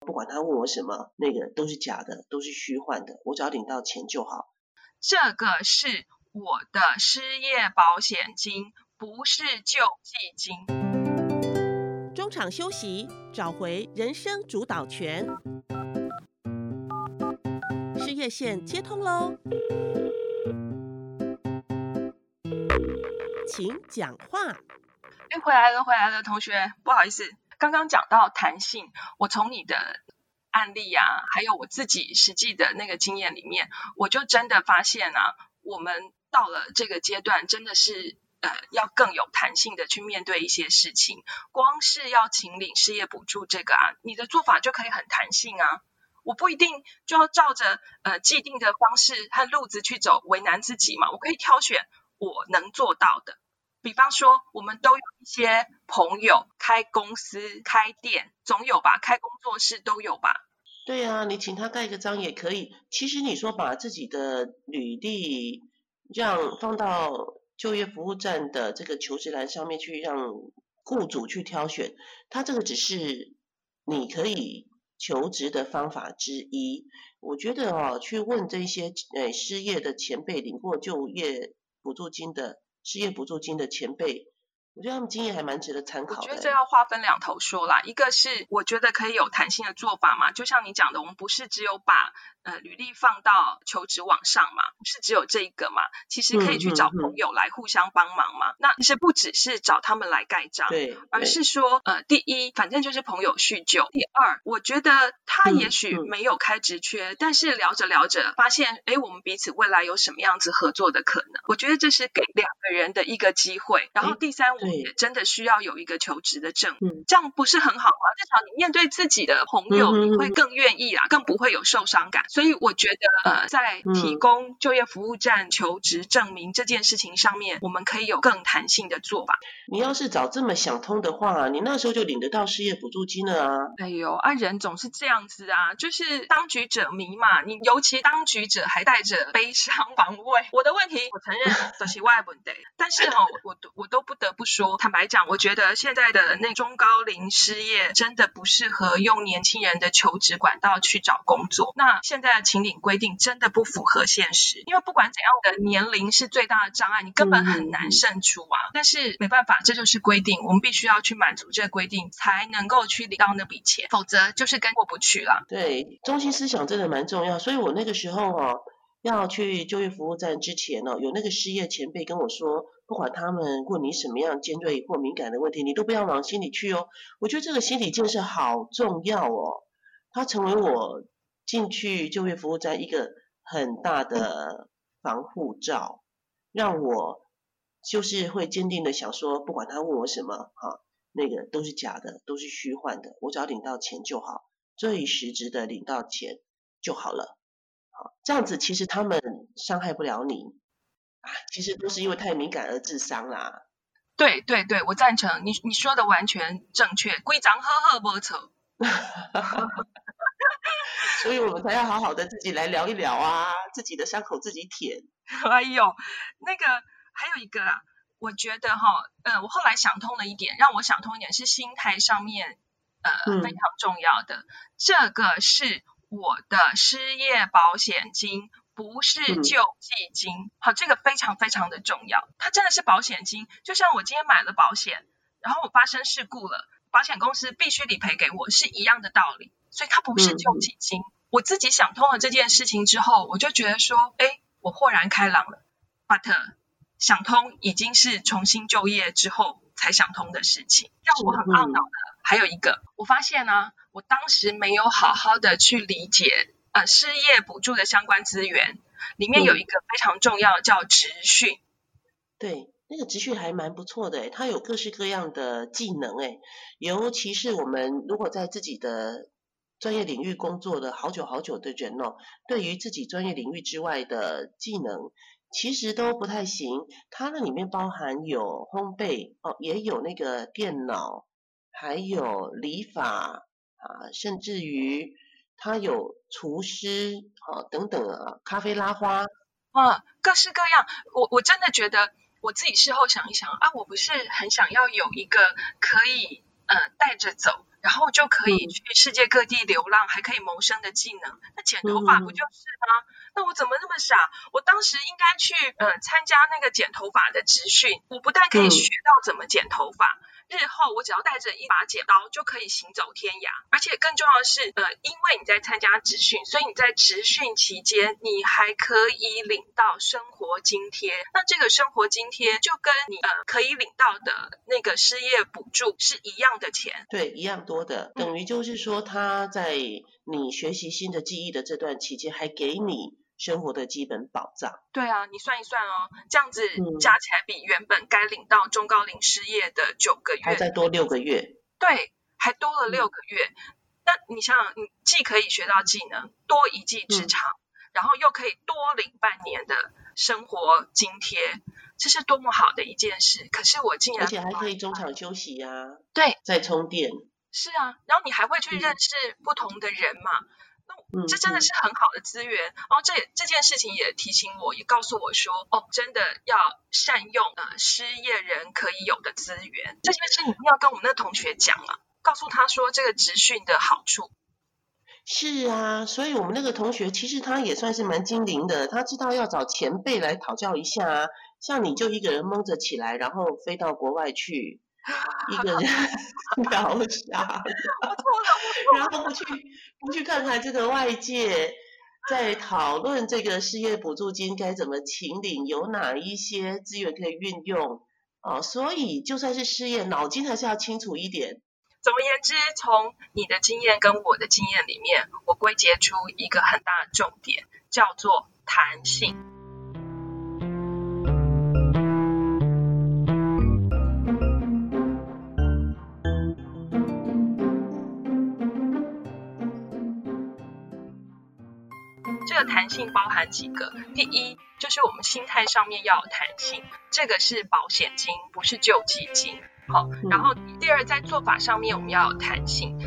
不管他问我什么，那个都是假的，都是虚幻的，我只要领到钱就好。这个是我的失业保险金，不是救济金。中场休息，找回人生主导权。失业线接通喽，请讲话。哎，回来了，回来了，同学，不好意思，刚刚讲到弹性，我从你的案例啊，还有我自己实际的那个经验里面，我就真的发现啊，我们到了这个阶段，真的是呃，要更有弹性的去面对一些事情。光是要请领失业补助这个啊，你的做法就可以很弹性啊。我不一定就要照着呃既定的方式和路子去走，为难自己嘛。我可以挑选我能做到的。比方说，我们都有一些朋友开公司、开店，总有吧？开工作室都有吧？对啊，你请他盖个章也可以。其实你说把自己的履历这样放到就业服务站的这个求职栏上面去，让雇主去挑选，他这个只是你可以。求职的方法之一，我觉得哦，去问这些呃失业的前辈，领过就业补助金的失业补助金的前辈。我觉得他们经验还蛮值得参考的。我觉得这要划分两头说啦，一个是我觉得可以有弹性的做法嘛，就像你讲的，我们不是只有把呃履历放到求职网上嘛，不是只有这一个嘛，其实可以去找朋友来互相帮忙嘛。那其实不只是找他们来盖章，对，而是说呃，第一，反正就是朋友叙旧；第二，我觉得他也许没有开职缺，但是聊着聊着发现，哎，我们彼此未来有什么样子合作的可能？我觉得这是给两个人的一个机会。然后第三，我。也真的需要有一个求职的证，这样不是很好吗？至少你面对自己的朋友，你会更愿意啊，更不会有受伤感。所以我觉得，呃，在提供就业服务站求职证明这件事情上面，我们可以有更弹性的做法。你要是早这么想通的话，你那时候就领得到失业补助金了啊！哎呦，啊，人总是这样子啊，就是当局者迷嘛。你尤其当局者还带着悲伤防卫。我的问题，我承认 都是外问题，但是哈，我都我都不得不说。坦白讲，我觉得现在的那中高龄失业真的不适合用年轻人的求职管道去找工作。那现在的请领规定真的不符合现实，因为不管怎样的年龄是最大的障碍，你根本很难胜出啊。但是没办法，这就是规定，我们必须要去满足这个规定，才能够去领到那笔钱，否则就是跟过不去了。对，中心思想真的蛮重要，所以我那个时候哦，要去就业服务站之前哦，有那个失业前辈跟我说。不管他们问你什么样尖锐或敏感的问题，你都不要往心里去哦。我觉得这个心理建设好重要哦，它成为我进去就业服务站一个很大的防护罩，让我就是会坚定的想说，不管他问我什么，哈，那个都是假的，都是虚幻的，我只要领到钱就好，最实质的领到钱就好了。好，这样子其实他们伤害不了你。其实都是因为太敏感而致伤啦。对对对，我赞成你你说的完全正确，规章呵呵不错。所以我们才要好好的自己来聊一聊啊，自己的伤口自己舔。哎呦，那个还有一个啊，我觉得哈，呃，我后来想通了一点，让我想通一点是心态上面呃非常重要的。这个是我的失业保险金。不是救济金，好，这个非常非常的重要。它真的是保险金，就像我今天买了保险，然后我发生事故了，保险公司必须理赔给我，是一样的道理。所以它不是救济金。我自己想通了这件事情之后，我就觉得说，哎，我豁然开朗了。But 想通已经是重新就业之后才想通的事情，让我很懊恼的还有一个，我发现呢，我当时没有好好的去理解。呃，失业补助的相关资源里面有一个非常重要，叫职训。对，那个职训还蛮不错的，它有各式各样的技能，哎，尤其是我们如果在自己的专业领域工作了好久好久的人哦，对于自己专业领域之外的技能，其实都不太行。它那里面包含有烘焙哦，也有那个电脑，还有理发啊，甚至于。他有厨师，好等等啊，咖啡拉花，啊，各式各样。我我真的觉得，我自己事后想一想啊，我不是很想要有一个可以呃带着走，然后就可以去世界各地流浪，还可以谋生的技能，那剪头发不就是吗？那我怎么那么傻？我当时应该去呃参加那个剪头发的职训，我不但可以学到怎么剪头发。日后我只要带着一把剪刀就可以行走天涯，而且更重要的是，呃，因为你在参加职训，所以你在职训期间，你还可以领到生活津贴。那这个生活津贴就跟你呃可以领到的那个失业补助是一样的钱。对，一样多的，等于就是说他在你学习新的技艺的这段期间，还给你。生活的基本保障。对啊，你算一算哦，这样子加起来比原本该领到中高龄失业的九个月，还再多六个月。对，还多了六个月。那你想想，你既可以学到技能，多一技之长，然后又可以多领半年的生活津贴，这是多么好的一件事。可是我竟然，而且还可以中场休息呀。对，再充电。是啊，然后你还会去认识不同的人嘛。这真的是很好的资源，然后这这件事情也提醒我，也告诉我说，哦，真的要善用呃失业人可以有的资源。这件事你一定要跟我们那同学讲啊，告诉他说这个职训的好处。是啊，所以我们那个同学其实他也算是蛮精灵的，他知道要找前辈来讨教一下啊。像你就一个人蒙着起来，然后飞到国外去。一个人 搞傻，然后不去不去看看这个外界在讨论这个失业补助金该怎么请领，有哪一些资源可以运用哦，所以就算是失业，脑筋还是要清楚一点。总而言之，从你的经验跟我的经验里面，我归结出一个很大的重点，叫做弹性。弹性包含几个？第一，就是我们心态上面要有弹性，这个是保险金，不是救济金。好，然后第二，在做法上面我们要有弹性。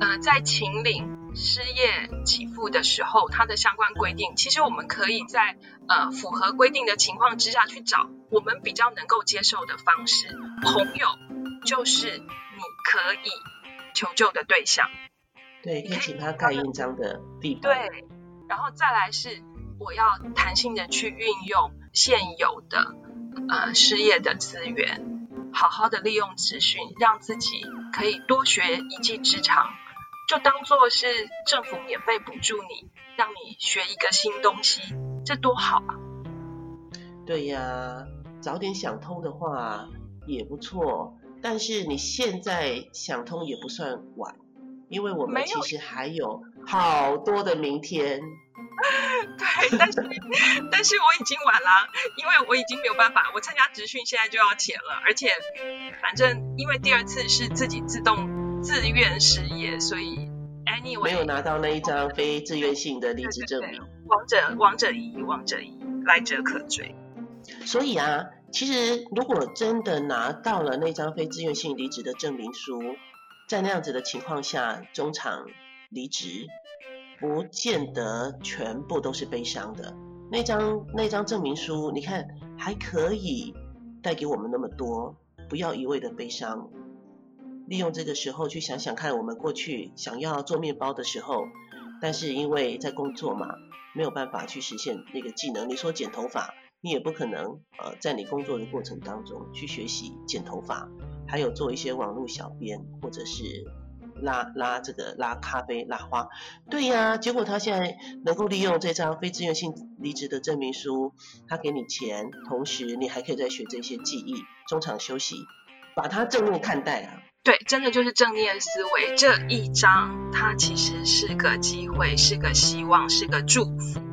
呃，在秦岭失业给付的时候，它的相关规定，其实我们可以在呃符合规定的情况之下去找我们比较能够接受的方式。朋友就是你可以求救的对象。对，可以请他盖印章的地方。对。然后再来是，我要弹性的去运用现有的呃失业的资源，好好的利用资讯，让自己可以多学一技之长，就当做是政府免费补助你，让你学一个新东西，这多好啊！对呀，早点想通的话也不错，但是你现在想通也不算晚。因为我们其实还有好多的明天。对，但是 但是我已经晚了，因为我已经没有办法，我参加职训现在就要钱了，而且反正因为第二次是自己自动自愿失业，所以 anyway 没有拿到那一张非自愿性的离职证明。王者王者一王者一来者可追。所以啊，其实如果真的拿到了那张非自愿性离职的证明书。在那样子的情况下，中场离职，不见得全部都是悲伤的。那张那张证明书，你看还可以带给我们那么多，不要一味的悲伤。利用这个时候去想想看，我们过去想要做面包的时候，但是因为在工作嘛，没有办法去实现那个技能。你说剪头发，你也不可能呃在你工作的过程当中去学习剪头发。还有做一些网络小编，或者是拉拉这个拉咖啡拉花，对呀。结果他现在能够利用这张非自愿性离职的证明书，他给你钱，同时你还可以再学这些技艺，中场休息，把它正面看待啊。对，真的就是正面思维。这一张它其实是个机会，是个希望，是个祝福。